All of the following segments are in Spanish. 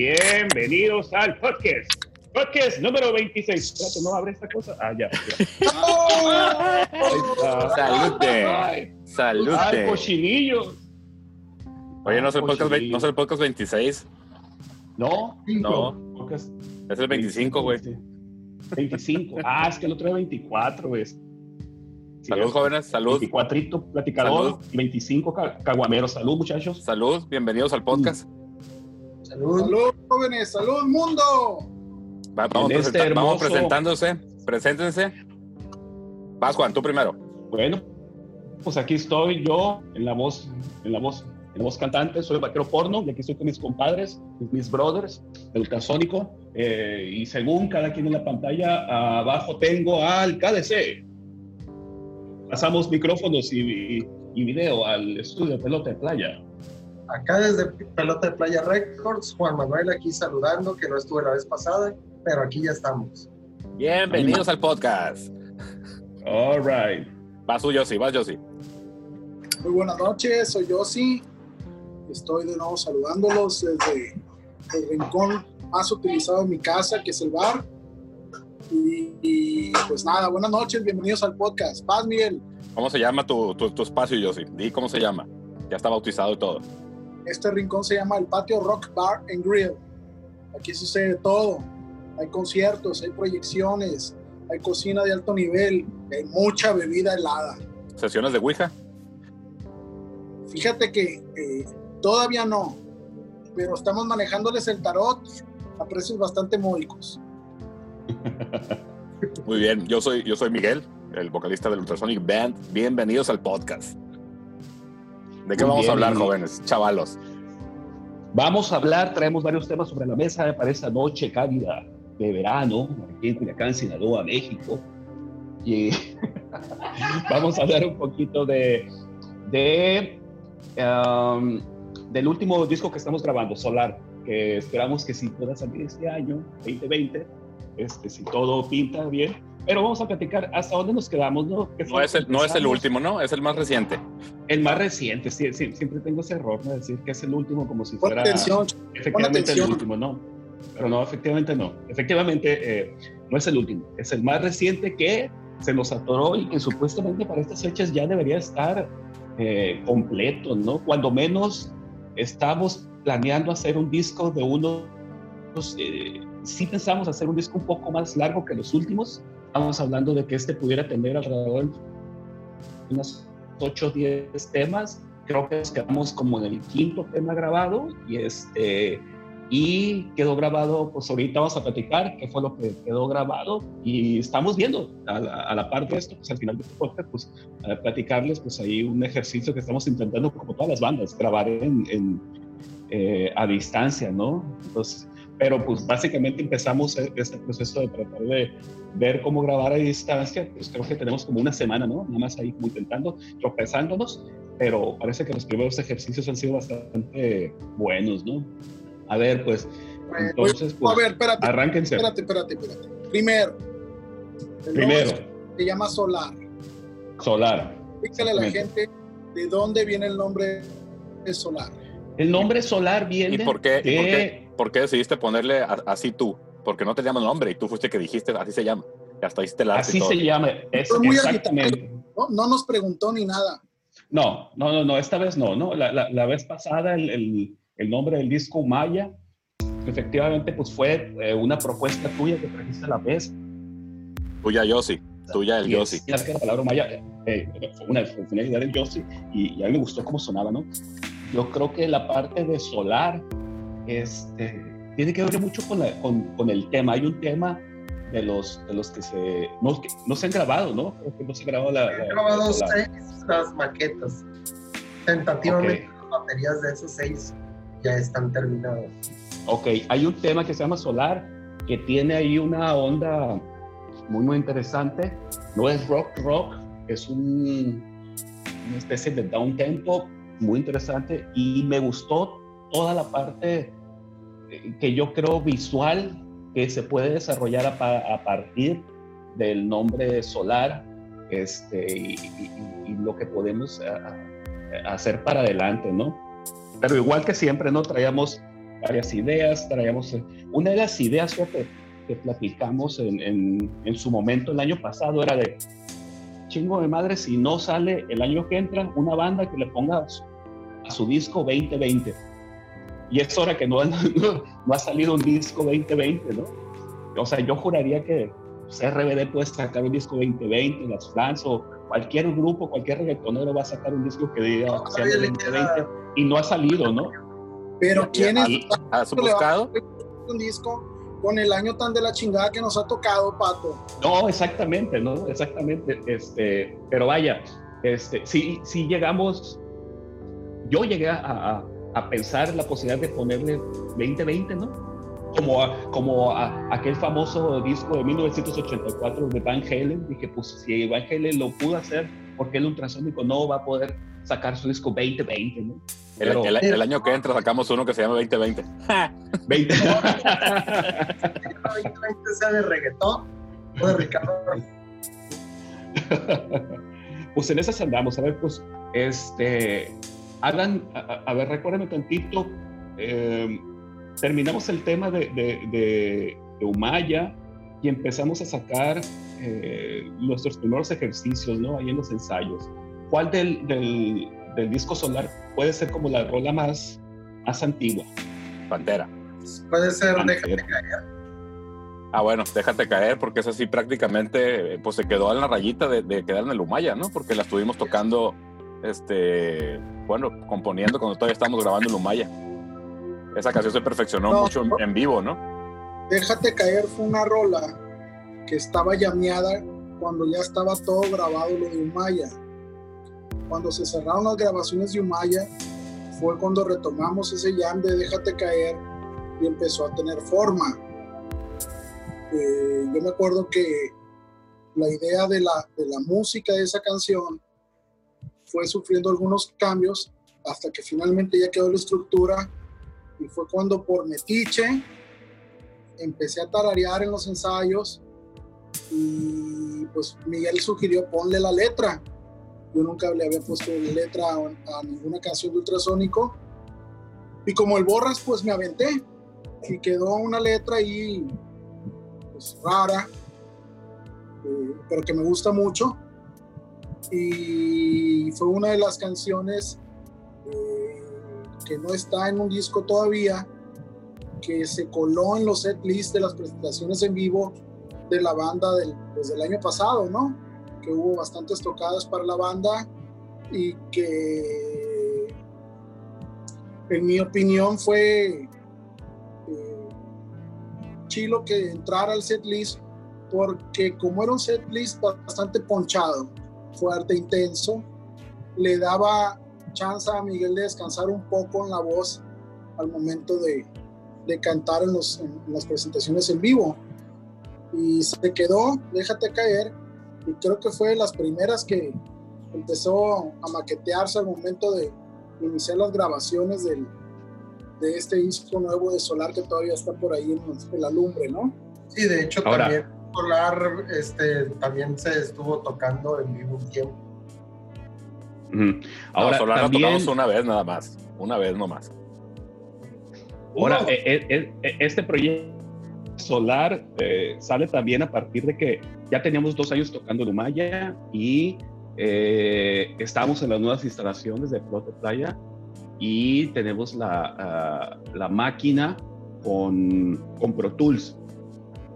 Bienvenidos al podcast. Podcast número 26. Espérate, no abre esta cosa. Ah, ya. Salute. Salute. Ay, cochinillos. Oye, no es el podcast, no es el podcast 26. No, No, podcast es el 25, güey. 25. Ah, es que el otro es 24, güey. Sí, Salud, es jóvenes. Salud. 24 platicador, Salud. 25 ca- caguameros. Salud, muchachos. Salud. Bienvenidos al podcast. Salud. Salud, jóvenes, salud, mundo. Va- vamos, este presenta- vamos hermoso- presentándose. Preséntense. Vas, Juan, tú primero. Bueno, pues aquí estoy yo en la voz, en la voz, en la voz cantante, soy vaquero porno y aquí estoy con mis compadres, mis brothers, el ultrasónico, eh, y según cada quien en la pantalla, abajo tengo al KDC. Pasamos micrófonos y, y, y video al estudio de pelota de playa. Acá desde Pelota de Playa Records, Juan Manuel aquí saludando, que no estuve la vez pasada, pero aquí ya estamos. Bienvenidos al podcast. All right. Vas tú, Yossi. Vas, Yossi. Muy buenas noches, soy Yossi. Estoy de nuevo saludándolos desde el rincón más utilizado en mi casa, que es el bar. Y, y, pues nada, buenas noches, bienvenidos al podcast. Paz, Miguel. ¿Cómo se llama tu, tu, tu espacio, Yossi? Di cómo se llama. Ya está bautizado y todo. Este rincón se llama el Patio Rock Bar and Grill. Aquí sucede todo. Hay conciertos, hay proyecciones, hay cocina de alto nivel, hay mucha bebida helada. ¿Sesiones de Ouija? Fíjate que eh, todavía no, pero estamos manejándoles el tarot a precios bastante módicos. Muy bien. Yo soy, yo soy Miguel, el vocalista del Ultrasonic Band. Bienvenidos al podcast. ¿De qué Muy vamos bien, a hablar, jóvenes? Chavalos. Vamos a hablar, traemos varios temas sobre la mesa para esta noche cálida de verano, aquí en Culiacán, Sinaloa, México. Y vamos a hablar un poquito de, de um, del último disco que estamos grabando, Solar, que esperamos que sí pueda salir este año, 2020, este, si todo pinta bien. Pero vamos a platicar hasta dónde nos quedamos, ¿no? ¿Qué No es, el, no es el último, ¿no? Es el más reciente. El más reciente, sí, sí, siempre tengo ese error, ¿no? Decir que es el último como si fuera atención, efectivamente el último, no. Pero no, efectivamente no. Efectivamente eh, no es el último. Es el más reciente que se nos atoró y que supuestamente para estas fechas ya debería estar eh, completo, ¿no? Cuando menos estamos planeando hacer un disco de unos... Eh, sí pensamos hacer un disco un poco más largo que los últimos. Estamos hablando de que este pudiera tener alrededor de unos 8 o 10 temas. Creo que nos quedamos como en el quinto tema grabado y este y quedó grabado, pues ahorita vamos a platicar qué fue lo que quedó grabado y estamos viendo a la, a la par de esto, pues al final de este podcast, pues a platicarles, pues ahí un ejercicio que estamos intentando como todas las bandas, grabar en, en, eh, a distancia, ¿no? Entonces, pero pues básicamente empezamos e- este proceso de tratar de ver cómo grabar a distancia, pues creo que tenemos como una semana, ¿no? Nada más ahí como intentando, tropezándonos, pero parece que los primeros ejercicios han sido bastante buenos, ¿no? A ver, pues, Pues, entonces, A pues, ver, espérate, arránquense. espérate, espérate, espérate. Primero, Primero, se llama Solar. Solar. Explícale a la gente de dónde viene el nombre de Solar. El nombre Solar viene ¿Y por qué, y de- por qué, por qué decidiste ponerle a- así tú? Porque no te llaman nombre y tú fuiste que dijiste así se llama. Y hasta hiciste arte así y todo. se llama, es Fue muy exactamente. ¿no? no nos preguntó ni nada. No, no, no, no, esta vez no, ¿no? La, la, la vez pasada el, el, el nombre del disco Maya, efectivamente, pues fue eh, una propuesta tuya que trajiste a la vez. Tuya Yossi. Tuya el Y Yossi. es- que la palabra Maya eh, fue, una, fue una idea del Yossi y, y a mí me gustó cómo sonaba, ¿no? Yo creo que la parte de solar este, tiene que ver mucho con, la- con, con el tema. Hay un tema de los, de los que se no, que no se han grabado, ¿no? Creo que no se ha grabado la, la- he grabado la seis las maquetas. Tentativamente las baterías de esos seis ya están terminadas. Ok, hay un tema que se llama Solar, que tiene ahí una onda muy, muy interesante. No es rock, rock, es un, una especie de down tempo muy interesante y me gustó toda la parte eh, que yo creo visual que se puede desarrollar a, pa- a partir del nombre Solar este, y, lo que podemos a- a- hacer para adelante, ¿no? Pero igual que siempre, ¿no? Traíamos varias ideas, traíamos eh, una de las ideas que, que platicamos en, su momento el año pasado era de chingo de madre si no sale el año que entra una banda que le ponga a su disco 2020 y es hora que no, no, no ha salido un disco 2020, ¿no? O sea, yo juraría que RBD puede sacar un disco 2020, las Flans o cualquier grupo, cualquier reggaetonero va a sacar un disco que diga no, sea 2020 y no ha salido, ¿no? Pero ¿quién es? ¿Has buscado? Un disco con el año tan de la chingada que nos ha tocado, Pato. No, exactamente, ¿no? Exactamente. Este, pero vaya, este, sí, sí llegamos, yo llegué a, a, a pensar la posibilidad de ponerle 2020, ¿no? como, a, como a, aquel famoso disco de 1984 de Van Halen. Dije, pues si Van Halen lo pudo hacer, ¿por qué el ultrasónico no va a poder sacar su disco 2020? ¿no? Pero, el, el, el, año que entra sacamos uno que se llama 2020. 20. 2020 sea de reggaetón o de Ricardo. pues en esas andamos. A ver, pues, este, hagan, a, a ver, recuérdenme tantito. Eh, terminamos el tema de, de, de, de Umaya y empezamos a sacar eh, nuestros primeros ejercicios, ¿no? Ahí en los ensayos. ¿Cuál del, del, del, disco solar puede ser como la rola más, más antigua? Pantera. Puede ser Pantera. Déjate caer. Ah, bueno, déjate caer, porque es así prácticamente, pues se quedó en la rayita de, de quedar en el Umaya, ¿no? Porque la estuvimos tocando, este, bueno, componiendo cuando todavía estábamos grabando el Umaya esa canción se perfeccionó no, mucho en, vivo, ¿no? Déjate caer fue una rola que estaba llameada cuando ya estaba todo grabado lo de Umaya. Cuando se cerraron las grabaciones de Umaya, fue cuando retomamos ese jam de Déjate caer y empezó a tener forma. Eh, yo me acuerdo que la idea de la, de la música de esa canción fue sufriendo algunos cambios hasta que finalmente ya quedó la estructura y fue cuando por metiche empecé a tararear en los ensayos y pues Miguel sugirió ponle la letra. Yo nunca le había puesto letra a, a ninguna canción de ultrasónico y como el borras pues me aventé y quedó una letra ahí pues rara eh, pero que me gusta mucho y fue una de las canciones eh, que no está en un disco todavía, que se coló en los set list de las presentaciones en vivo de la banda del, desde el año pasado, ¿no? Que hubo bastantes tocadas para la banda y que, en mi opinión, fue eh, chilo que entrara al set list porque como era un set list bastante ponchado, fuerte, intenso, le daba chance a Miguel de descansar un poco en la voz al momento de, de cantar en, los, en, las presentaciones en vivo. Y se quedó, déjate caer, y creo que fue de las primeras que empezó a maquetearse al momento de iniciar las grabaciones del, de este disco nuevo de Solar que todavía está por ahí en, en la lumbre, ¿no? Sí, de hecho Ahora. también Solar este, también se estuvo tocando en vivo un tiempo. Ahora, no, Solar también... tocamos una vez nada más, una vez nomás. Ahora, uh. eh, eh, eh, este proyecto Solar eh, sale también a partir de que ya teníamos dos años tocando en Umaya y eh, estamos en las nuevas instalaciones de Flote Playa y tenemos la, uh, la máquina con, con, Pro Tools.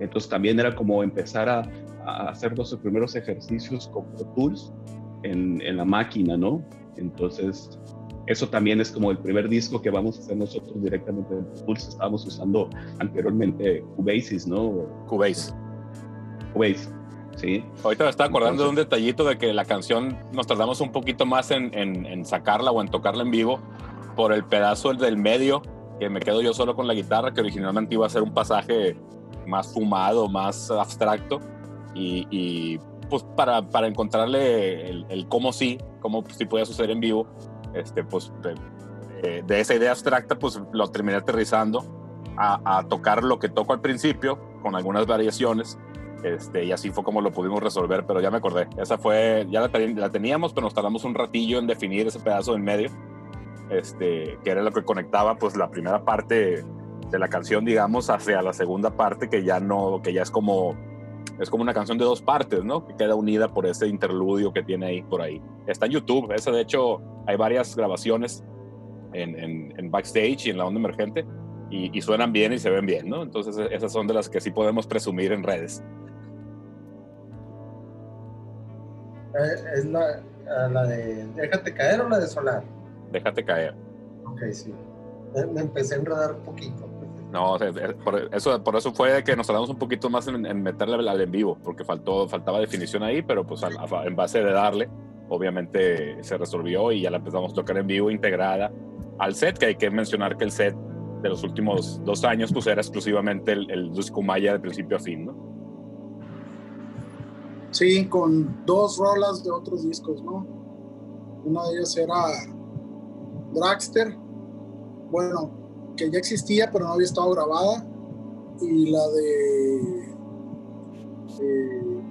Entonces también era como empezar a, a hacer los primeros ejercicios con Pro Tools en, en, la máquina, ¿no? Entonces, eso también es como el primer disco que vamos a hacer nosotros directamente en Pulse. Estábamos usando anteriormente Cubase, ¿no? Cubase. Cubase, sí. Ahorita me estaba acordando Entonces, de un detallito de que la canción nos tardamos un poquito más en, en, en sacarla o en tocarla en vivo por el pedazo del medio, que me quedo yo solo con la guitarra, que originalmente iba a ser un pasaje más fumado, más abstracto. Y, y pues para, para encontrarle el, el, cómo sí, cómo sí podía suceder en vivo, este, pues de, de, esa idea abstracta, pues lo terminé aterrizando a, a, tocar lo que toco al principio, con algunas variaciones, este, y así fue como lo pudimos resolver, pero ya me acordé, esa fue, ya la, la teníamos, pero nos tardamos un ratillo en definir ese pedazo en medio, este, que era lo que conectaba pues la primera parte de la canción, digamos, hacia la segunda parte que ya no, que ya es como, es como una canción de dos partes, ¿no? Que queda unida por ese interludio que tiene ahí por ahí. Está en YouTube, esa de hecho hay varias grabaciones en, en, backstage y en la onda emergente y, y, suenan bien y se ven bien, ¿no? Entonces esas son de las que sí podemos presumir en redes. Eh, ¿Es la, la de Déjate caer o la de Solar? Déjate caer. Ok, sí. Me empecé a enredar un poquito. No, por eso, por eso fue que nos tardamos un poquito más en, meterle al en vivo, porque faltó, faltaba definición ahí, pero pues en base de darle, obviamente se resolvió y ya la empezamos a tocar en vivo integrada al set, que hay que mencionar que el set de los últimos dos años pues era exclusivamente el, el Maya de principio a fin, ¿no? Sí, con dos rolas de otros discos, ¿no? Una de ellas era Dragster, bueno, que ya existía pero no había estado grabada, y la de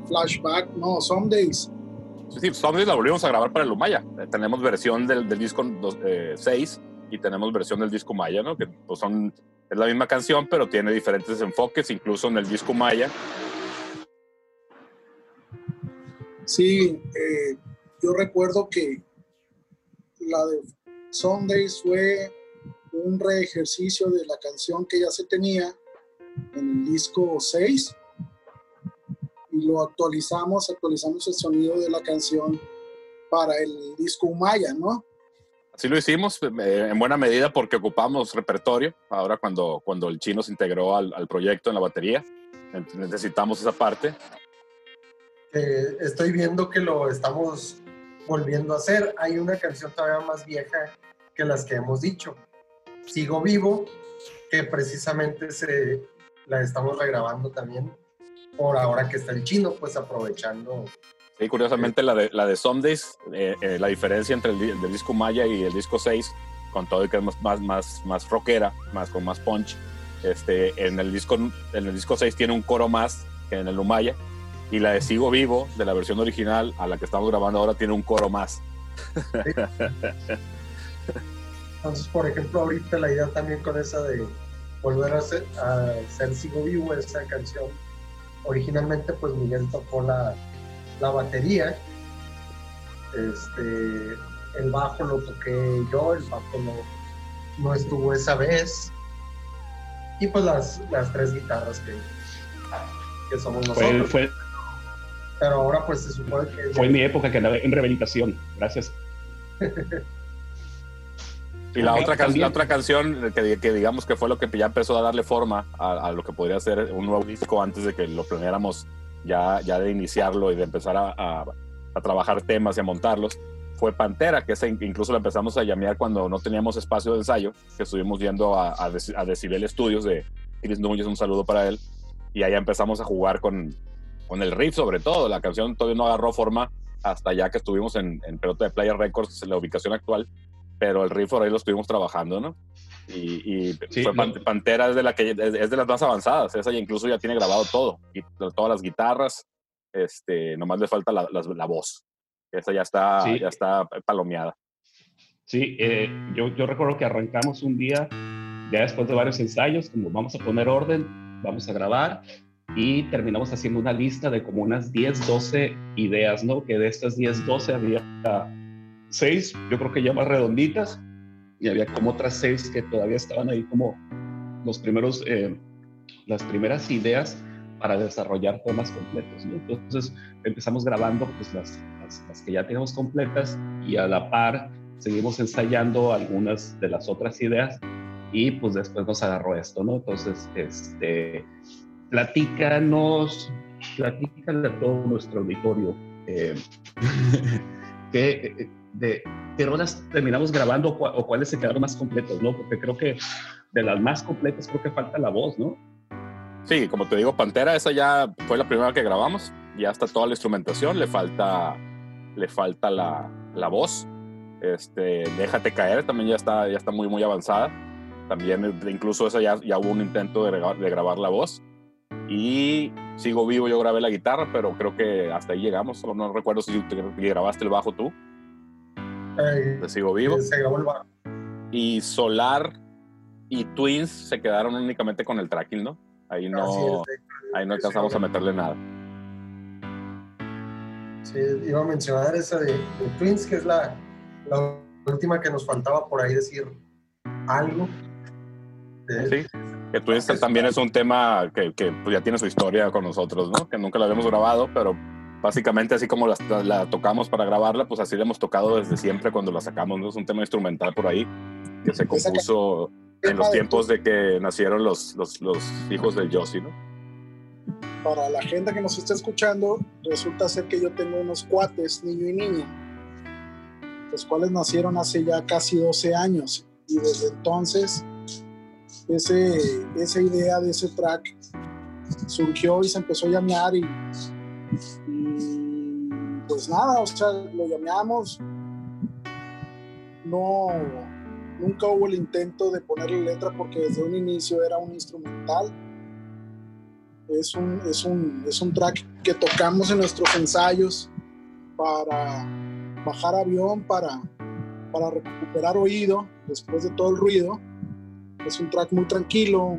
Flashback, no, Some Days. Sí, Some Days la volvimos a grabar para el Lumaya. Eh, tenemos versión del, disco 6 eh, y tenemos versión del disco Maya, ¿no? Que pues son, es la misma canción, pero tiene diferentes enfoques, incluso en el disco Maya. Sí, eh, yo recuerdo que la de Sundays fue un reejercicio de la canción que ya se tenía en el disco 6 y lo actualizamos, actualizamos el sonido de la canción para el disco Maya, ¿no? Así lo hicimos eh, en buena medida porque ocupamos repertorio. Ahora cuando, cuando el chino se integró al, al proyecto en la batería, necesitamos esa parte. Eh, estoy viendo que lo estamos volviendo a hacer. Hay una canción todavía más vieja que las que hemos dicho. Sigo vivo, que precisamente se, la estamos regrabando también por ahora que está el chino, pues aprovechando. Sí, curiosamente la de, la de Sundays, eh, eh, la diferencia entre el, disco Maya y el disco 6, con todo y que es más, más, más rockera, más, con más punch, este, en, el disco, en el disco 6 tiene un coro más que en el Umaya, y la de Sigo Vivo, de la versión original, a la que estamos grabando ahora, tiene un coro más. Entonces, por ejemplo, ahorita la idea también con esa de volver a ser, a ser Sigo Vivo, esa canción, originalmente pues Miguel tocó la, la batería, este, el bajo lo toqué yo, el bajo no, no estuvo esa vez, y pues las, las tres guitarras que, que somos nosotros. Fue, Pero ahora pues se supone que... Fue mi época que andaba en rehabilitación, gracias. Y la otra, la otra canción que, que, digamos que fue lo que ya empezó a darle forma a, lo que podría ser un nuevo disco antes de que lo planeáramos ya, ya de iniciarlo y de empezar a, a, trabajar temas y a montarlos, fue Pantera, que esa incluso la empezamos a llamear cuando no teníamos espacio de ensayo, que estuvimos yendo a, a, Decibel Studios de Chris Núñez, un saludo para él, y ahí empezamos a jugar con, con el riff sobre todo, la canción todavía no agarró forma hasta ya que estuvimos en, en Pelota de Playa Records, en la ubicación actual, pero el riff por ahí lo estuvimos trabajando, ¿no? Y, fue Pantera es de, la que, es de las más avanzadas, esa ya incluso ya tiene grabado todo, y todas las guitarras, este, nomás le falta la, la, voz, esa ya está, ya está palomeada. Sí, eh, yo, yo recuerdo que arrancamos un día, ya después de varios ensayos, como vamos a poner orden, vamos a grabar, y terminamos haciendo una lista de como unas 10, 12 ideas, ¿no? Que de estas 10, 12 había seis, yo creo que ya más redonditas, y había como otras seis que todavía estaban ahí como los primeros, eh, las primeras ideas para desarrollar temas completos. Entonces empezamos grabando pues, las, las, que ya tenemos completas y a la par seguimos ensayando algunas de las otras ideas y pues después nos agarró esto, ¿no? Entonces, este, platícanos, platícale a todo nuestro auditorio eh, que, de qué rolas terminamos grabando o cuáles se quedaron más completos, ¿no? Porque creo que de las más completas creo que falta la voz, ¿no? Sí, como te digo, Pantera, esa ya fue la primera que grabamos, ya está toda la instrumentación, le falta, le falta la, la voz. Este, Déjate caer, también ya está, ya está muy, muy avanzada. También, incluso esa ya, ya hubo un intento de, de grabar la voz. Y sigo vivo, yo grabé la guitarra, pero creo que hasta ahí llegamos. No recuerdo si grabaste el bajo tú. Eh, sigo vivo. Se grabó el bajo. y Solar y Twins se quedaron únicamente con el tracking, ¿no? Ahí no, ahí no alcanzamos a meterle nada. Sí, iba a mencionar esa de, Twins, que es la, la, última que nos faltaba por ahí decir algo. sí, que Twins también es un tema que, que pues, ya tiene su historia con nosotros, ¿no? Que nunca la habíamos grabado, pero básicamente así como la, la, tocamos para grabarla, pues así la hemos tocado desde siempre cuando la sacamos, ¿no? Es un tema instrumental por ahí que se compuso en los tiempos de que nacieron los, los, los hijos del Yossi, ¿no? Para la gente que nos está escuchando, resulta ser que yo tengo unos cuates, niño y niña, los cuales nacieron hace ya casi 12 años y desde entonces ese, esa idea de ese track surgió y se empezó a llamear y pues nada, o sea, lo llamamos. No, nunca hubo el intento de ponerle letra porque desde un inicio era un instrumental. Es un, es un, es un track que tocamos en nuestros ensayos para bajar avión, para, para recuperar oído después de todo el ruido. Es un track muy tranquilo,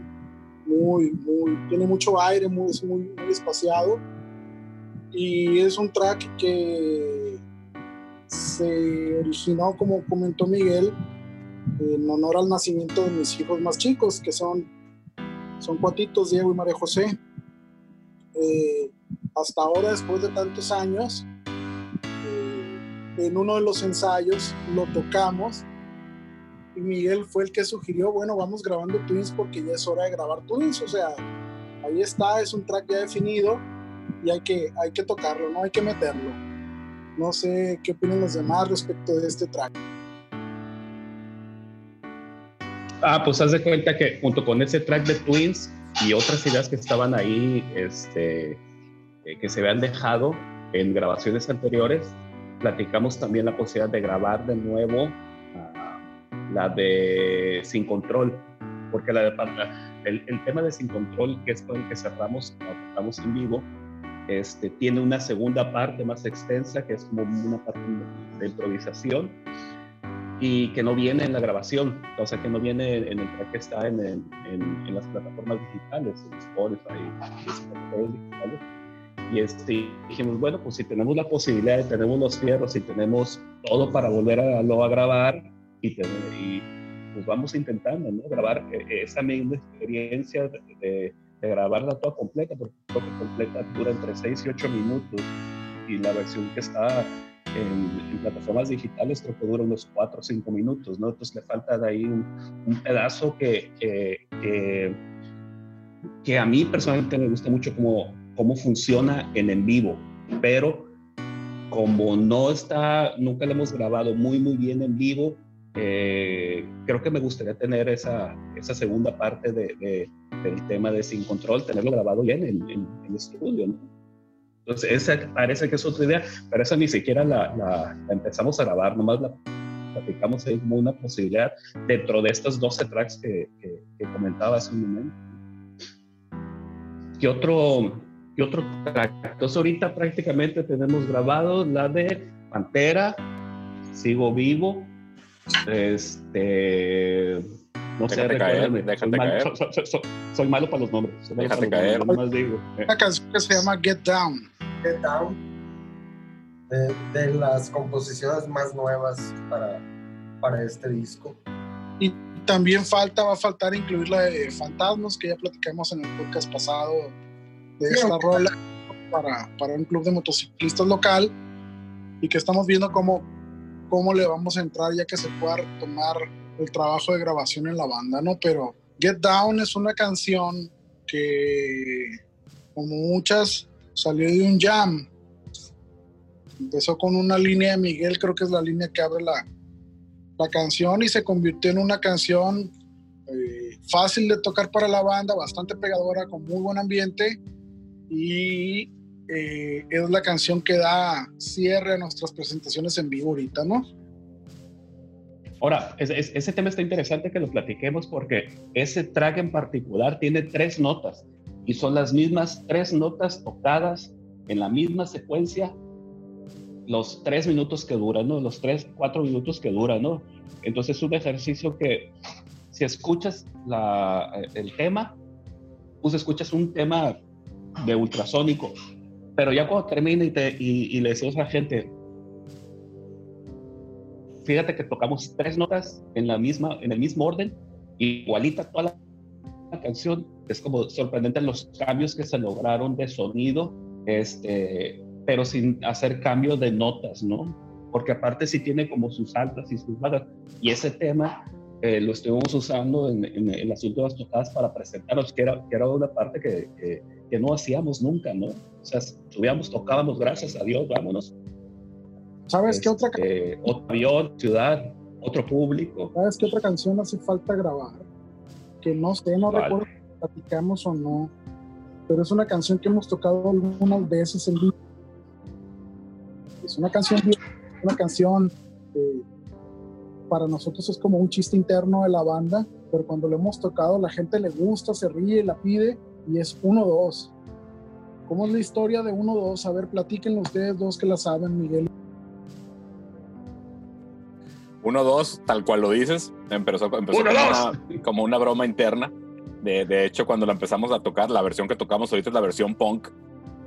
muy, muy, tiene mucho aire, muy, es muy, muy espaciado y es un track que se originó, como comentó Miguel, en honor al nacimiento de mis hijos más chicos, que son, son cuatitos, Diego y María José. Eh, hasta ahora, después de tantos años, eh, en uno de los ensayos lo tocamos y Miguel fue el que sugirió, bueno, vamos grabando Twins porque ya es hora de grabar Twins, o sea, ahí está, es un track ya definido y hay que, hay que tocarlo, no hay que meterlo. No sé qué opinan los demás respecto de este track. Ah, pues haz de cuenta que junto con ese track de Twins y otras ideas que estaban ahí, este, eh, que se habían dejado en grabaciones anteriores, platicamos también la posibilidad de grabar de nuevo ah, la de Sin Control, porque la de, el, el, tema de Sin Control, que es con el que cerramos, estamos en vivo, este, tiene una segunda parte más extensa, que es como una parte de improvisación y que no viene en la grabación, o sea, que no viene en el track que está en, en, las plataformas digitales, en Spotify, en digitales. Y este, dijimos, bueno, pues si tenemos la posibilidad, tenemos los fierros y tenemos todo para volver a, a grabar y, tener, y pues vamos intentando, ¿no? Grabar eh, esa misma experiencia de de grabarla toda completa, porque que completa dura entre 6 y 8 minutos y la versión que está en, plataformas digitales creo que dura unos 4 o 5 minutos, ¿no? Entonces le falta de ahí un, pedazo que, que, que, a mí personalmente me gusta mucho cómo, cómo funciona en en vivo, pero como no está, nunca lo hemos grabado muy, muy bien en vivo, eh, creo que me gustaría tener esa, esa segunda parte de, del tema de Sin Control, tenerlo grabado bien en, el estudio. ¿no? Entonces, esa parece que es otra idea, pero esa ni siquiera la, la, empezamos a grabar, nomás la platicamos ahí como una posibilidad dentro de estos 12 tracks que, que, comentaba hace un momento. ¿Qué otro, ¿Qué otro track? Entonces, ahorita prácticamente tenemos grabado la de Pantera, Sigo Vivo, este. No sé, caer, soy, malo, soy, malo para los nombres. déjate caer. digo. Una canción que se llama Get Down. Get Down. De, las composiciones más nuevas para, para este disco. Y también falta, va a faltar incluir la de Fantasmas, que ya platicamos en el podcast pasado de esta rola para, para un club de motociclistas local y que estamos viendo cómo cómo le vamos a entrar ya que se pueda tomar el trabajo de grabación en la banda, ¿no? Pero Get Down es una canción que, como muchas, salió de un jam. Empezó con una línea de Miguel, creo que es la línea que abre la, la canción y se convirtió en una canción eh, fácil de tocar para la banda, bastante pegadora, con muy buen ambiente y eh, es la canción que da cierre a nuestras presentaciones en vivo ahorita, ¿no? Ahora, ese tema está interesante que lo platiquemos porque ese track en particular tiene tres notas y son las mismas tres notas tocadas en la misma secuencia los tres minutos que duran, ¿no? Los tres, cuatro minutos que duran, ¿no? Entonces es un ejercicio que si escuchas la, el tema, pues escuchas un tema de ultrasónico, pero ya cuando termina y, te, y, le decimos a la gente, fíjate que tocamos tres notas en, la misma, en el mismo orden, igualita toda la, canción, es como sorprendente los cambios que se lograron de sonido, este, pero sin hacer cambio de notas, ¿no? Porque aparte sí tiene como sus altas y sus bajas, y ese tema eh, lo estuvimos usando en, en, las últimas tocadas para presentarnos, que era, que era una parte que, que, no hacíamos nunca, ¿no? O sea, subíamos, tocábamos, gracias a Dios, vámonos. ¿Sabes qué otra este, canción? Otro avión, ciudad, otro público. ¿Sabes qué otra canción hace falta grabar? Que no sé, no recuerdo si platicamos o no, pero es una canción que hemos tocado algunas veces en vivo. Es una canción, una canción eh, para nosotros es como un chiste interno de la banda, pero cuando lo hemos tocado la gente le gusta, se ríe, la pide y es 1-2. ¿Cómo es la historia de 1-2? A ver, platíquenlo ustedes dos que la saben, Miguel. 1-2, tal cual lo dices, empezó, empezó como, una, como, una, broma interna. De, de, hecho, cuando la empezamos a tocar, la versión que tocamos ahorita es la versión punk,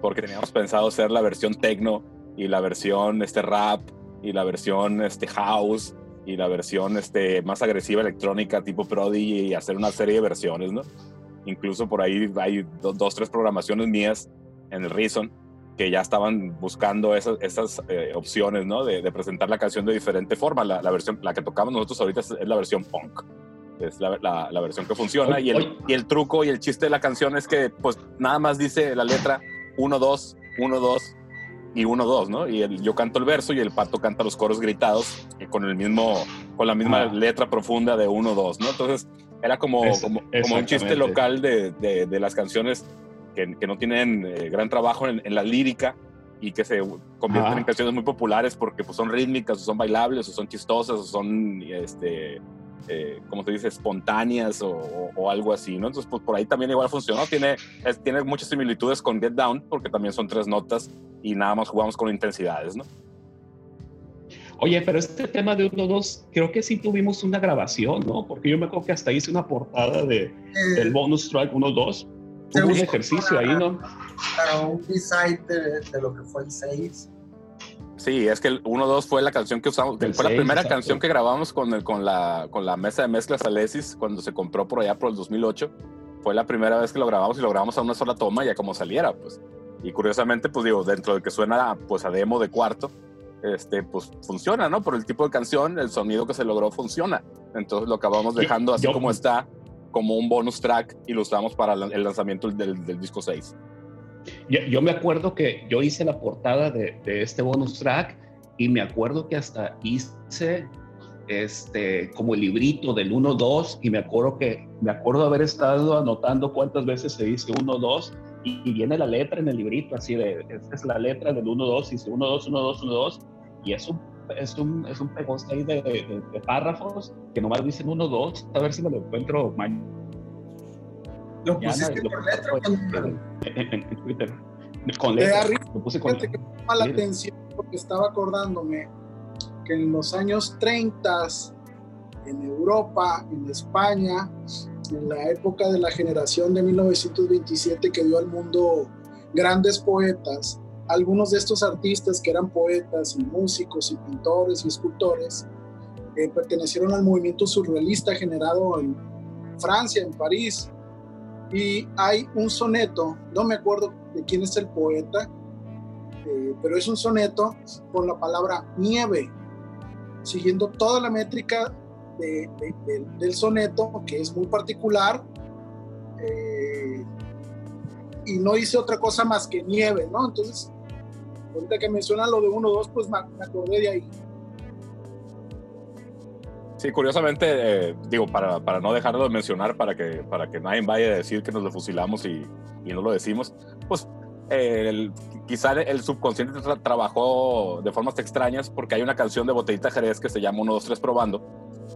porque teníamos pensado hacer la versión techno y la versión este rap y la versión este house y la versión este, más agresiva electrónica tipo Prodigy y hacer una serie de versiones, ¿no? Incluso por ahí hay dos, tres programaciones mías en el Reason que ya estaban buscando esas, esas eh, opciones, ¿no? De, presentar la canción de diferente forma. La, la, versión, la que tocamos nosotros ahorita es, la versión punk. Es la, la, versión que funciona. y, el, y el truco y el chiste de la canción es que, pues, nada más dice la letra 1, 2, 1, 2, y uno, dos, ¿no? Y el, yo canto el verso y el pato canta los coros gritados con el mismo, con la misma letra profunda de uno, dos, ¿no? Entonces era como, como, un chiste local de, de, las canciones que, que no tienen eh, gran trabajo en, la lírica y que se convierten en canciones muy populares porque pues, son rítmicas, o son bailables, o son chistosas, o son, este, eh, como te dice, espontáneas o, o, algo así, ¿no? Entonces, pues por ahí también igual funcionó. Tiene, tiene muchas similitudes con Get Down porque también son tres notas y nada más jugamos con intensidades, ¿no? Oye, pero este tema de 1-2, creo que sí tuvimos una grabación, ¿no? Porque yo me acuerdo que hasta hice una portada de, eh, del bonus track 1-2. Hubo un ejercicio ahí, ¿no? Para un design de, de, lo que fue el 6. Sí, es que el 1-2 fue la canción que usamos, fue la primera canción que grabamos con, el, con, la, con la mesa de mezclas Alesis cuando se compró por allá por el 2008. Fue la primera vez que lo grabamos y lo grabamos a una sola toma, ya como saliera, pues. Y curiosamente, pues digo, dentro de que suena pues a demo de cuarto, este, pues funciona, ¿no? Por el tipo de canción, el sonido que se logró funciona. Entonces lo acabamos dejando así como está, como un bonus track y lo usamos para el lanzamiento del, del disco 6. Yo, yo, me acuerdo que yo hice la portada de, de, este bonus track y me acuerdo que hasta hice este, como el librito del 1-2 y me acuerdo que me acuerdo haber estado anotando cuántas veces se dice 1-2 y, viene la letra en el librito, así de, esta es la letra del 1, 2, dice 1, 2, 1, 2, 1, 2, y es un, es un, es un pegoste ahí de, de, de, párrafos que nomás dicen 1, 2, a ver si me lo encuentro mañana. ¿Lo pusiste lo, por letra con... en, en, Twitter. Con letra. Lo puse con letra. que me la atención porque estaba acordándome que en los años 30 en Europa, en España, en la época de la generación de 1927 que dio al mundo grandes poetas, algunos de estos artistas que eran poetas y músicos y pintores y escultores eh, pertenecieron al movimiento surrealista generado en Francia, en París. Y hay un soneto, no me acuerdo de quién es el poeta, eh, pero es un soneto con la palabra nieve, siguiendo toda la métrica del soneto, que es muy particular, y no hice otra cosa más que nieve, ¿no? Entonces, ahorita que menciona lo de 1-2, pues me, acordé de ahí. Sí, curiosamente, eh, digo, para, para, no dejarlo de mencionar, para que, para que nadie vaya a decir que nos lo fusilamos y, y no lo decimos, pues el, quizá el subconsciente trabajó de formas extrañas porque hay una canción de Botellita Jerez que se llama 1, 2, 3 probando,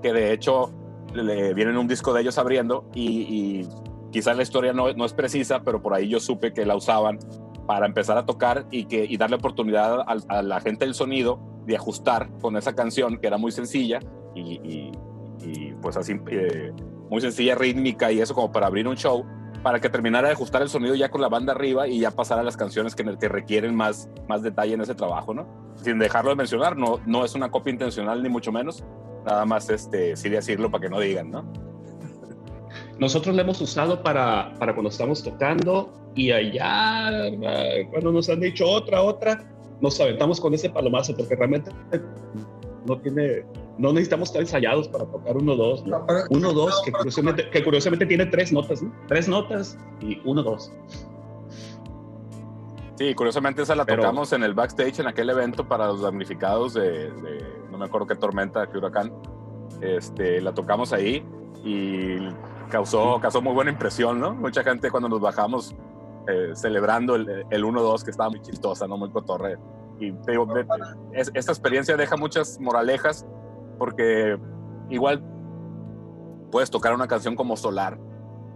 que de hecho le viene un disco de ellos abriendo y, y quizá la historia no, no, es precisa, pero por ahí yo supe que la usaban para empezar a tocar y, que, y darle oportunidad a, a, la gente del sonido de ajustar con esa canción que era muy sencilla y, pues así, eh, muy sencilla, rítmica y eso como para abrir un show, para que terminara de ajustar el sonido ya con la banda arriba y ya pasar a las canciones que, que requieren más, más detalle en ese trabajo, ¿no? Sin dejarlo de mencionar, no, no es una copia intencional ni mucho menos, nada más este, sí decirlo para que no digan, ¿no? Nosotros lo hemos usado para, para cuando estamos tocando y allá, cuando nos han dicho otra, otra, nos aventamos con ese palomazo porque realmente no tiene, no necesitamos estar ensayados para tocar uno, dos, uno, dos, que curiosamente, que curiosamente tiene tres notas, ¿no? Tres notas y uno, dos. Sí, curiosamente esa la tocamos en el backstage en aquel evento para los damnificados de, no me acuerdo qué tormenta, qué huracán. Este, la tocamos ahí y causó, causó muy buena impresión, ¿no? Mucha gente cuando nos bajamos eh, celebrando el, el 1-2 que estaba muy chistosa, ¿no? Muy cotorre. Y te digo, esta experiencia deja muchas moralejas porque igual puedes tocar una canción como Solar,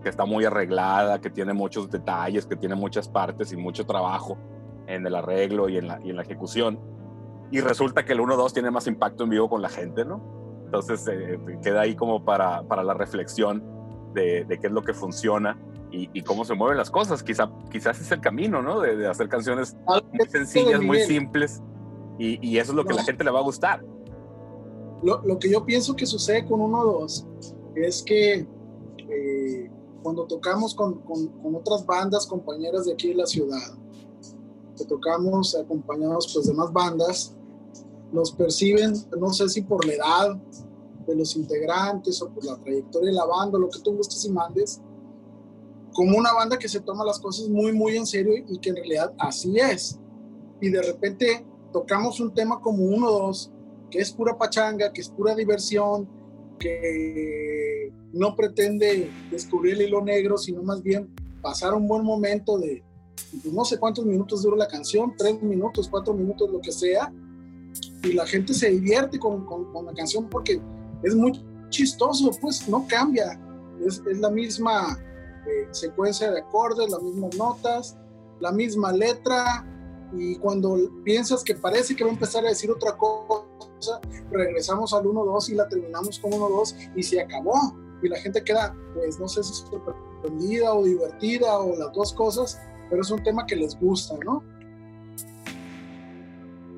que está muy arreglada, que tiene muchos detalles, que tiene muchas partes y mucho trabajo en el arreglo y en la, y en la ejecución. Y resulta que el 1-2 tiene más impacto en vivo con la gente, ¿no? Entonces eh, queda ahí como para, para la reflexión de, de, qué es lo que funciona y, y, cómo se mueven las cosas. Quizá, quizás es el camino, ¿no? De, de hacer canciones muy sencillas, muy simples y, y, eso es lo que a la gente le va a gustar. Lo, lo, que yo pienso que sucede con 1-2 es que eh, cuando tocamos con, con, con, otras bandas compañeras de aquí de la ciudad, que tocamos acompañados pues de más bandas, nos perciben, no sé si por la edad de los integrantes o por la trayectoria de la banda, lo que tú gustes y mandes, como una banda que se toma las cosas muy, muy en serio y que en realidad así es. Y de repente tocamos un tema como uno o dos, que es pura pachanga, que es pura diversión, que no pretende descubrir el hilo negro, sino más bien pasar un buen momento de pues, no sé cuántos minutos dura la canción, tres minutos, cuatro minutos, lo que sea, y la gente se divierte con, con, con la canción porque es muy chistoso, pues no cambia, es, es la misma eh, secuencia de acordes, las mismas notas, la misma letra, y cuando piensas que parece que va a empezar a decir otra cosa, regresamos al 1-2 y la terminamos con 1-2 y se acabó. Y la gente queda, pues no sé si sorprendida o divertida o las dos cosas, pero es un tema que les gusta, ¿no?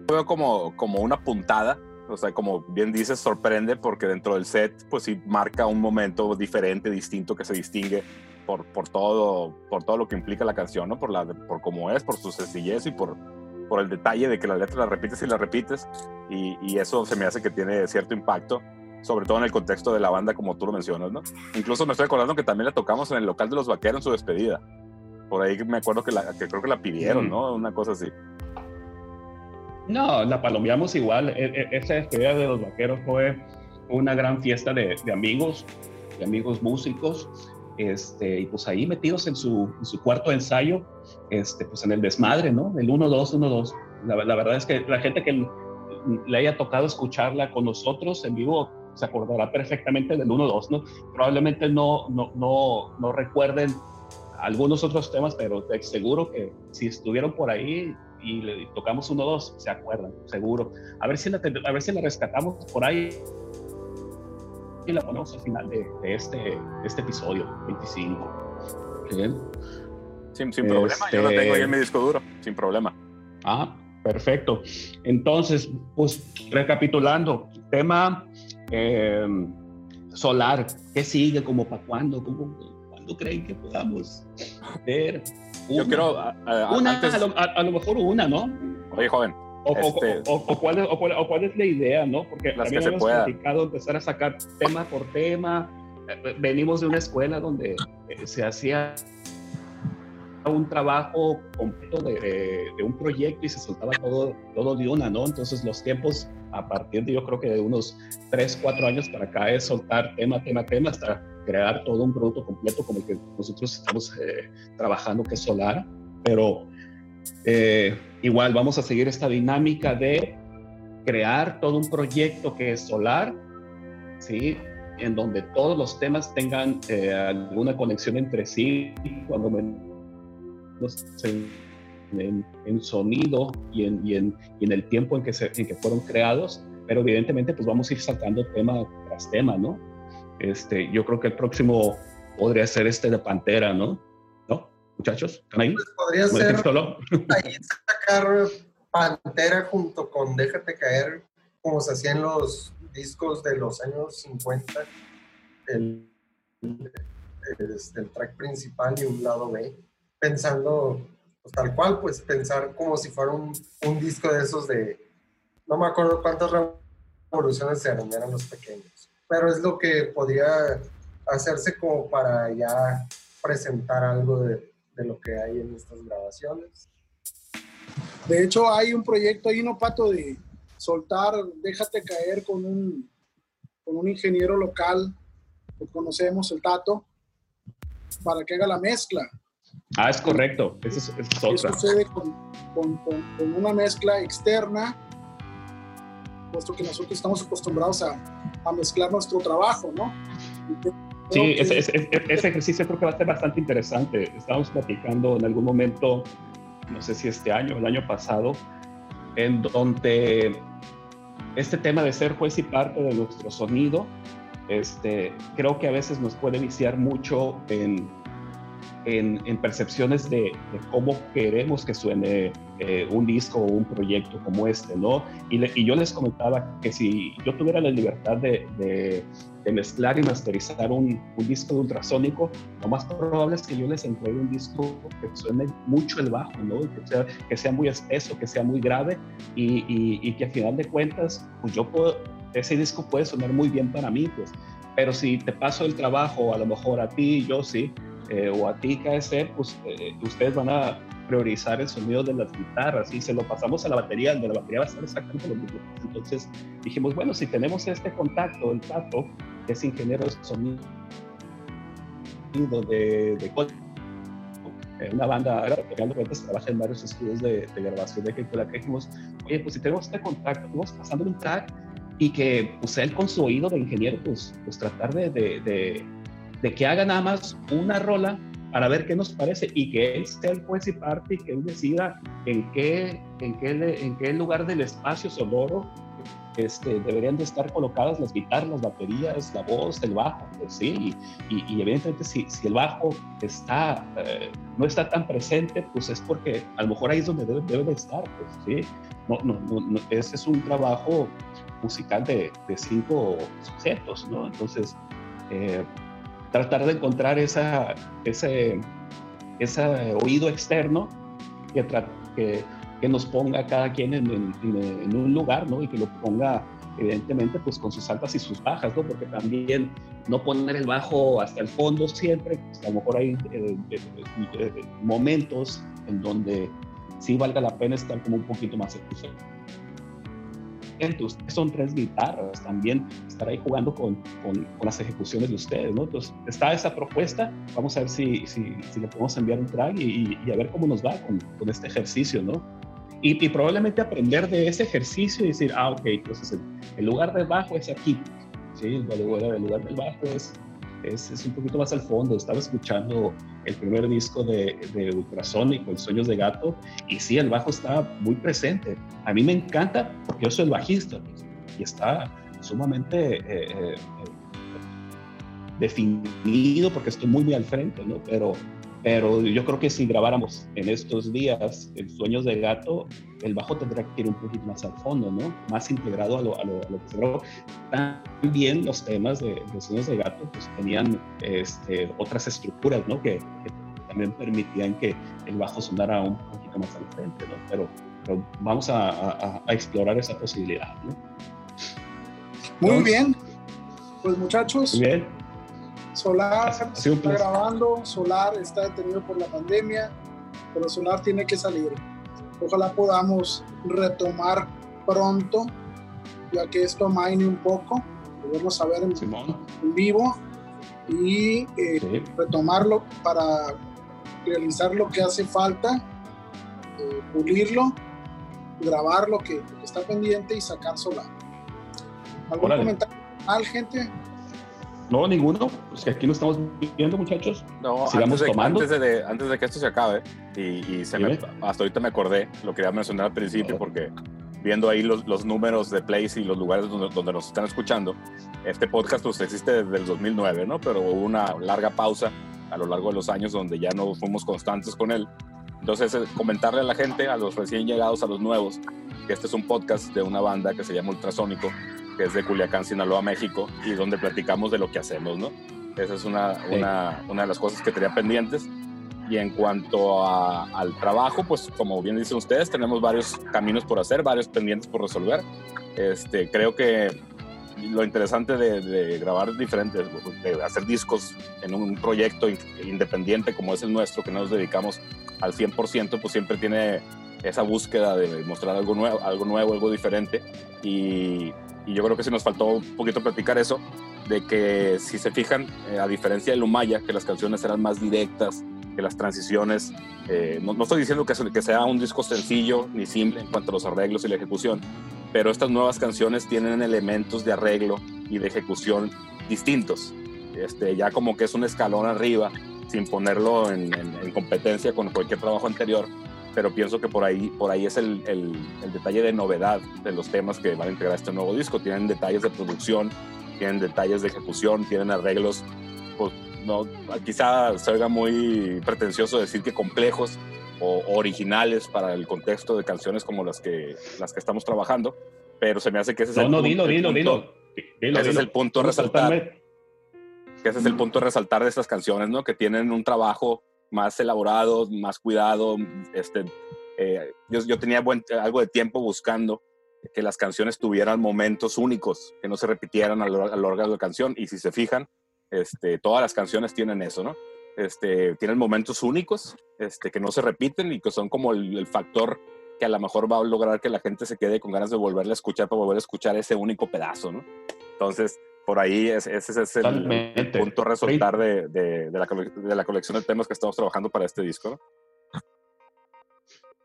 Veo como, como una puntada, o sea, como bien dices, sorprende porque dentro del set, pues sí marca un momento diferente, distinto, que se distingue por, por, todo, por todo lo que implica la canción, ¿no? Por, la, por cómo es, por su sencillez y por, por el detalle de que la letra la repites y la repites. Y, y, eso se me hace que tiene cierto impacto, sobre todo en el contexto de la banda, como tú lo mencionas, ¿no? Incluso me estoy acordando que también la tocamos en el local de los vaqueros en su despedida. Por ahí me acuerdo que, la, que creo que la pidieron. ¿no? Una cosa así. No, la palomeamos igual. E, e, esa despedida de los vaqueros fue una gran fiesta de, amigos, de amigos músicos este, y pues ahí metidos en su, cuarto ensayo, este, pues en el desmadre, ¿no? El 1-2, 1-2. La, la, verdad es que la gente que le haya tocado escucharla con nosotros en vivo se acordará perfectamente del 1-2, ¿no? Probablemente no, no, no, no recuerden algunos otros temas, pero seguro que si estuvieron por ahí y le tocamos 1-2, se acuerdan, seguro. A ver si la, a ver si la rescatamos por ahí y la ponemos al final de, de este, de este episodio 25. Bien. Sin, sin problema, este... yo la tengo ahí en mi disco duro, sin problema. Ah, perfecto. Entonces, pues recapitulando, tema eh, solar, ¿qué sigue? ¿Como para cuándo? ¿Cómo, ¿Cuándo creen que podamos ver? Una? Yo quiero. A, a, una, antes... a, lo, a, lo, mejor una, ¿no? Oye, joven, o, este, o, o, cuál es, cuál, o, cuál es, la idea, ¿no? Porque las también que hemos platicado empezar a sacar tema por tema. Venimos de una escuela donde eh, se hacía un trabajo completo de, de, de, un proyecto y se soltaba todo, todo de una, ¿no? Entonces los tiempos a partir de yo creo que de unos 3, 4 años para acá es soltar tema, tema, tema hasta crear todo un producto completo como el que nosotros estamos eh, trabajando, que es Solar. Pero eh, igual vamos a seguir esta dinámica de crear todo un proyecto que es solar, ¿sí? en donde todos los temas tengan eh, alguna conexión entre sí, cuando menos en, en, sonido y en, y, en, y en, el tiempo en que, se, en que fueron creados, pero evidentemente pues vamos a ir sacando tema tras tema, ¿no? Este, yo creo que el próximo podría ser este de Pantera, ¿no? ¿No? Muchachos, ¿están ahí? Pues podría ser ahí sacar Pantera junto con Déjate caer, como se hacía en los discos de los años 50, el, este, el track principal y un lado B, pensando pues, tal cual, pues pensar como si fuera un, un, disco de esos de, no me acuerdo cuántas revoluciones eran, eran los pequeños, pero es lo que podría hacerse como para ya presentar algo de, de lo que hay en estas grabaciones. De hecho, hay un proyecto ahí, no pato, de soltar, déjate caer con un, con un ingeniero local que conocemos, el Tato, para que haga la mezcla. Ah, es correcto. Eso es, otra. sucede con, con, con, una mezcla externa, puesto que nosotros estamos acostumbrados a, a mezclar nuestro trabajo, ¿no? Sí, ese, ese, ese, ejercicio creo que va a ser bastante interesante. Estábamos platicando en algún momento, no sé si este año o el año pasado, en donde este tema de ser juez y parte de nuestro sonido, este, creo que a veces nos puede viciar mucho en en, percepciones de, cómo queremos que suene eh, un disco o un proyecto como este, ¿no? Y, yo les comentaba que si yo tuviera la libertad de, mezclar y masterizar un, disco de ultrasónico, lo más probable es que yo les entregue un disco que suene mucho el bajo, ¿no? Que sea, que sea muy espeso, que sea muy grave y, y que a final de cuentas, pues yo puedo, ese disco puede sonar muy bien para mí, pues. Pero si te paso el trabajo, a lo mejor a ti, yo sí, eh, o a ti KS, pues eh, ustedes van a priorizar el sonido de las guitarras y se lo pasamos a la batería, de la batería va a estar exactamente lo mismo. Entonces dijimos, bueno, si tenemos este contacto, el Tato, es ingeniero de sonido de, de una banda, pegando cuentas, trabaja en varios estudios de, grabación de que dijimos, oye, pues si tenemos este contacto, vamos pasando un track y que pues él con su oído de ingeniero, pues, pues tratar de, de de que haga nada más una rola para ver qué nos parece y que él sea el juez y parte y que él decida en qué, en qué, en qué lugar del espacio sonoro este, deberían de estar colocadas las guitarras, las baterías, la voz, el bajo, pues sí, y, evidentemente si, si, el bajo está, eh, no está tan presente, pues es porque a lo mejor ahí es donde debe, debe de estar, pues sí, no, no, ese es un trabajo musical de, de cinco sujetos, ¿no? Entonces, eh, tratar de encontrar esa, ese, ese oído externo que, que, nos ponga cada quien en, en, un lugar, ¿no? Y que lo ponga, evidentemente, pues con sus altas y sus bajas, ¿no? Porque también no poner el bajo hasta el fondo siempre, pues, a lo mejor hay eh, eh, eh, momentos en donde sí valga la pena estar como un poquito más son tres guitarras, también estar ahí jugando con, con, las ejecuciones de ustedes, ¿no? Entonces, está esa propuesta, vamos a ver si, si, si le podemos enviar un track y, y, a ver cómo nos va con, con este ejercicio, ¿no? Y, y, probablemente aprender de ese ejercicio y decir, ah, ok, entonces el, el lugar del bajo es aquí, ¿sí? El lugar del bajo es es, es, un poquito más al fondo. Estaba escuchando el primer disco de, de Ultrasónico, El Sueños de Gato, y sí, el bajo está muy presente. A mí me encanta porque yo soy el bajista y está sumamente eh, eh, definido porque estoy muy, muy al frente, ¿no? Pero pero yo creo que si grabáramos en estos días el Sueños de Gato, el bajo tendría que ir un poquito más al fondo, ¿no? Más integrado a lo, a lo, que se grabó. También los temas de, Sueños de Gato pues, tenían este, otras estructuras, ¿no? Que, también permitían que el bajo sonara un poquito más al frente, ¿no? Pero, pero vamos a, a, a, explorar esa posibilidad, ¿no? Muy bien. Pues muchachos. Muy bien Solar está grabando, Solar está detenido por la pandemia, pero Solar tiene que salir. Ojalá podamos retomar pronto, ya que esto maine un poco, podemos a ver en, vivo y eh, retomarlo para realizar lo que hace falta, eh, pulirlo, grabar lo que, está pendiente y sacar Solar. ¿Algún comentario al gente? No, ninguno. Pues que aquí no estamos viendo, muchachos. No, Sigamos antes de, tomando. Antes de, antes de, que esto se acabe, y, y se me, hasta ahorita me acordé, lo quería mencionar al principio porque viendo ahí los, los, números de plays y los lugares donde, donde, nos están escuchando, este podcast pues existe desde el 2009, ¿no? Pero hubo una larga pausa a lo largo de los años donde ya no fuimos constantes con él. Entonces, eh, comentarle a la gente, a los recién llegados, a los nuevos, que este es un podcast de una banda que se llama Ultrasónico, que es de Culiacán, Sinaloa, México, y donde platicamos de lo que hacemos, ¿no? Esa es una, una, una de las cosas que tenía pendientes. Y en cuanto a, al trabajo, pues como bien dicen ustedes, tenemos varios caminos por hacer, varios pendientes por resolver. Este, creo que lo interesante de, de, grabar diferentes, de hacer discos en un proyecto independiente como es el nuestro, que nos dedicamos al 100%, pues siempre tiene esa búsqueda de mostrar algo nuevo, algo, nuevo, algo diferente. Y, y yo creo que sí nos faltó un poquito platicar eso, de que si se fijan, eh, a diferencia de Lumaya, que las canciones eran más directas, que las transiciones, eh, no, no, estoy diciendo que, que sea un disco sencillo ni simple en cuanto a los arreglos y la ejecución, pero estas nuevas canciones tienen elementos de arreglo y de ejecución distintos. Este, ya como que es un escalón arriba, sin ponerlo en, en, en competencia con cualquier trabajo anterior, pero pienso que por ahí, por ahí es el, el, el, detalle de novedad de los temas que van a integrar este nuevo disco. Tienen detalles de producción, tienen detalles de ejecución, tienen arreglos, pues, no, quizá se oiga muy pretencioso decir que complejos o originales para el contexto de canciones como las que, las que estamos trabajando, pero se me hace que ese es no, el no, punto. Dilo, dilo, dilo, dilo. Ese es el punto a resaltar. Que ese es el punto a resaltar de estas canciones, ¿no? Que tienen un trabajo más elaborado, más cuidado. Este, eh, yo, yo, tenía buen, algo de tiempo buscando que las canciones tuvieran momentos únicos, que no se repitieran a lo, a lo largo de la canción. Y si se fijan, este, todas las canciones tienen eso, ¿no? Este, tienen momentos únicos este, que no se repiten y que son como el, el, factor que a lo mejor va a lograr que la gente se quede con ganas de volverle a escuchar para volver a escuchar ese único pedazo, ¿no? Entonces, por ahí es, ese es el, el punto a resultar de, de, de, la, de, la, colección de temas que estamos trabajando para este disco, ¿no?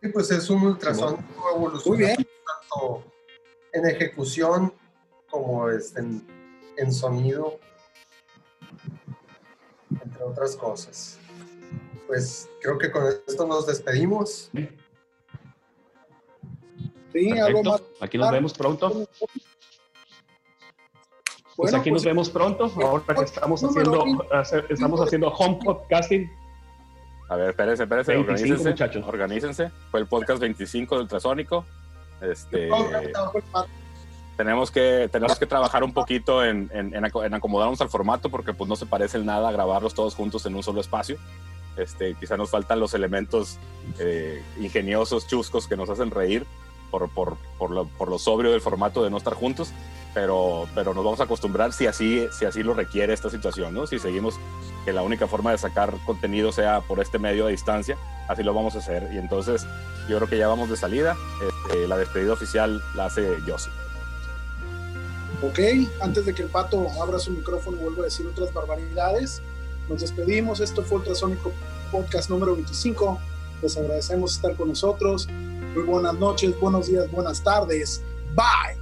Sí, pues es un ultrasonico evolucionado tanto en ejecución como este, en, en sonido, entre otras cosas. Pues creo que con esto nos despedimos. Sí, sí algo más. Aquí nos vemos pronto. Bueno, pues aquí pues, nos vemos pronto, ahora que estamos haciendo, estamos haciendo home podcasting. A ver, espérense, espérense, organícense, muchachos. organícense. Fue el podcast 25 de Ultrasónico. Este, tenemos que, tenemos que trabajar un poquito en, en, en, acomodarnos al formato porque pues no se parece en nada a grabarlos todos juntos en un solo espacio. Este, quizá nos faltan los elementos eh, ingeniosos, chuscos que nos hacen reír por, por, por, lo, por, lo, sobrio del formato de no estar juntos, pero, pero nos vamos a acostumbrar si así, si así lo requiere esta situación, ¿no? Si seguimos que la única forma de sacar contenido sea por este medio de distancia, así lo vamos a hacer. Y entonces yo creo que ya vamos de salida. Este, la despedida oficial la hace Yossi. Ok, antes de que el pato abra su micrófono y vuelva a decir otras barbaridades, nos despedimos. Esto fue Ultrasónico Podcast número 25. Les agradecemos estar con nosotros. Muy buenas noches, buenos días, buenas tardes. Bye.